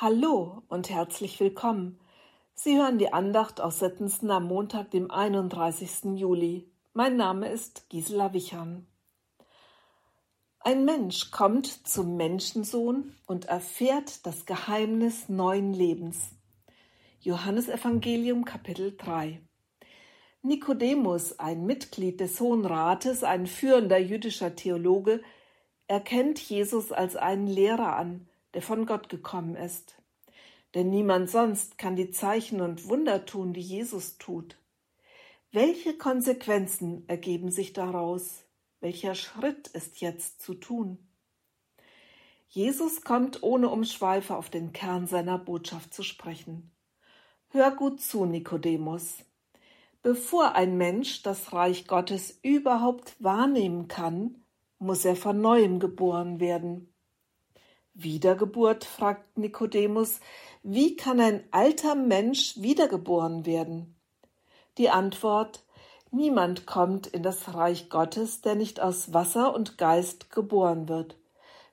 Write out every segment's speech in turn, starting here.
Hallo und herzlich willkommen. Sie hören die Andacht aus Settensen am Montag, dem 31. Juli. Mein Name ist Gisela Wichern. Ein Mensch kommt zum Menschensohn und erfährt das Geheimnis neuen Lebens. Johannes Evangelium Kapitel 3 Nikodemus, ein Mitglied des Hohen Rates, ein führender jüdischer Theologe, erkennt Jesus als einen Lehrer an, der von Gott gekommen ist. Denn niemand sonst kann die Zeichen und Wunder tun, die Jesus tut. Welche Konsequenzen ergeben sich daraus? Welcher Schritt ist jetzt zu tun? Jesus kommt ohne Umschweife auf den Kern seiner Botschaft zu sprechen. Hör gut zu, Nikodemus. Bevor ein Mensch das Reich Gottes überhaupt wahrnehmen kann, muss er von neuem geboren werden. Wiedergeburt? fragt Nikodemus. Wie kann ein alter Mensch wiedergeboren werden? Die Antwort Niemand kommt in das Reich Gottes, der nicht aus Wasser und Geist geboren wird.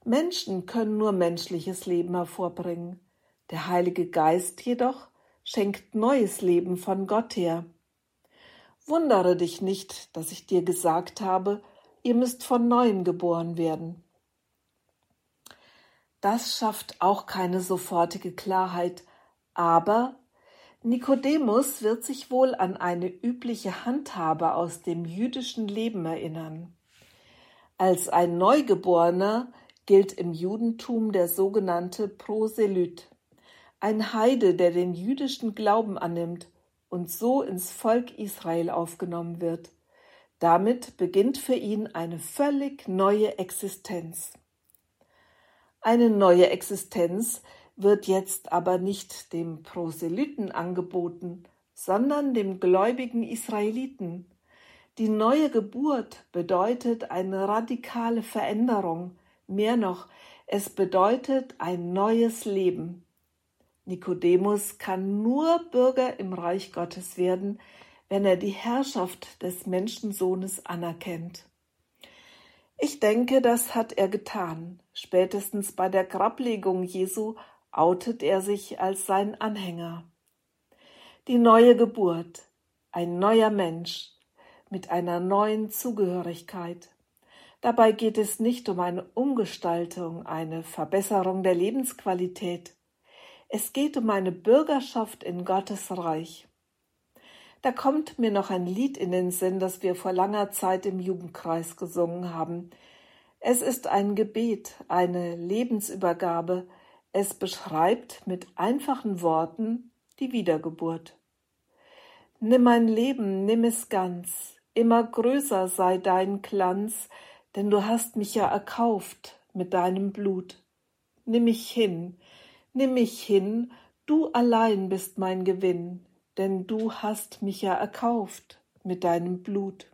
Menschen können nur menschliches Leben hervorbringen. Der Heilige Geist jedoch schenkt neues Leben von Gott her. Wundere dich nicht, dass ich dir gesagt habe, ihr müsst von neuem geboren werden. Das schafft auch keine sofortige Klarheit, aber Nikodemus wird sich wohl an eine übliche Handhabe aus dem jüdischen Leben erinnern. Als ein Neugeborener gilt im Judentum der sogenannte Proselyt, ein Heide, der den jüdischen Glauben annimmt und so ins Volk Israel aufgenommen wird. Damit beginnt für ihn eine völlig neue Existenz. Eine neue Existenz wird jetzt aber nicht dem Proselyten angeboten, sondern dem gläubigen Israeliten. Die neue Geburt bedeutet eine radikale Veränderung, mehr noch, es bedeutet ein neues Leben. Nikodemus kann nur Bürger im Reich Gottes werden, wenn er die Herrschaft des Menschensohnes anerkennt. Ich denke, das hat er getan. Spätestens bei der Grablegung Jesu outet er sich als sein Anhänger. Die neue Geburt, ein neuer Mensch mit einer neuen Zugehörigkeit. Dabei geht es nicht um eine Umgestaltung, eine Verbesserung der Lebensqualität. Es geht um eine Bürgerschaft in Gottes Reich. Da kommt mir noch ein Lied in den Sinn, das wir vor langer Zeit im Jugendkreis gesungen haben. Es ist ein Gebet, eine Lebensübergabe. Es beschreibt mit einfachen Worten die Wiedergeburt. Nimm mein Leben, nimm es ganz, immer größer sei dein Glanz, denn du hast mich ja erkauft mit deinem Blut. Nimm mich hin, nimm mich hin, du allein bist mein Gewinn, denn du hast mich ja erkauft mit deinem Blut.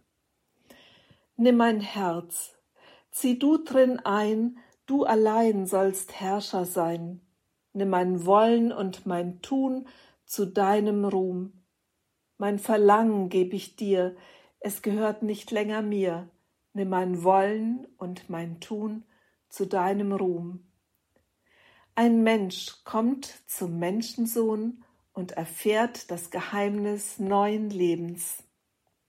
Nimm mein Herz, zieh du drin ein, du allein sollst Herrscher sein. Nimm mein Wollen und mein Tun zu deinem Ruhm. Mein Verlangen geb ich dir, es gehört nicht länger mir. Nimm mein Wollen und mein Tun zu deinem Ruhm. Ein Mensch kommt zum Menschensohn und erfährt das Geheimnis neuen Lebens.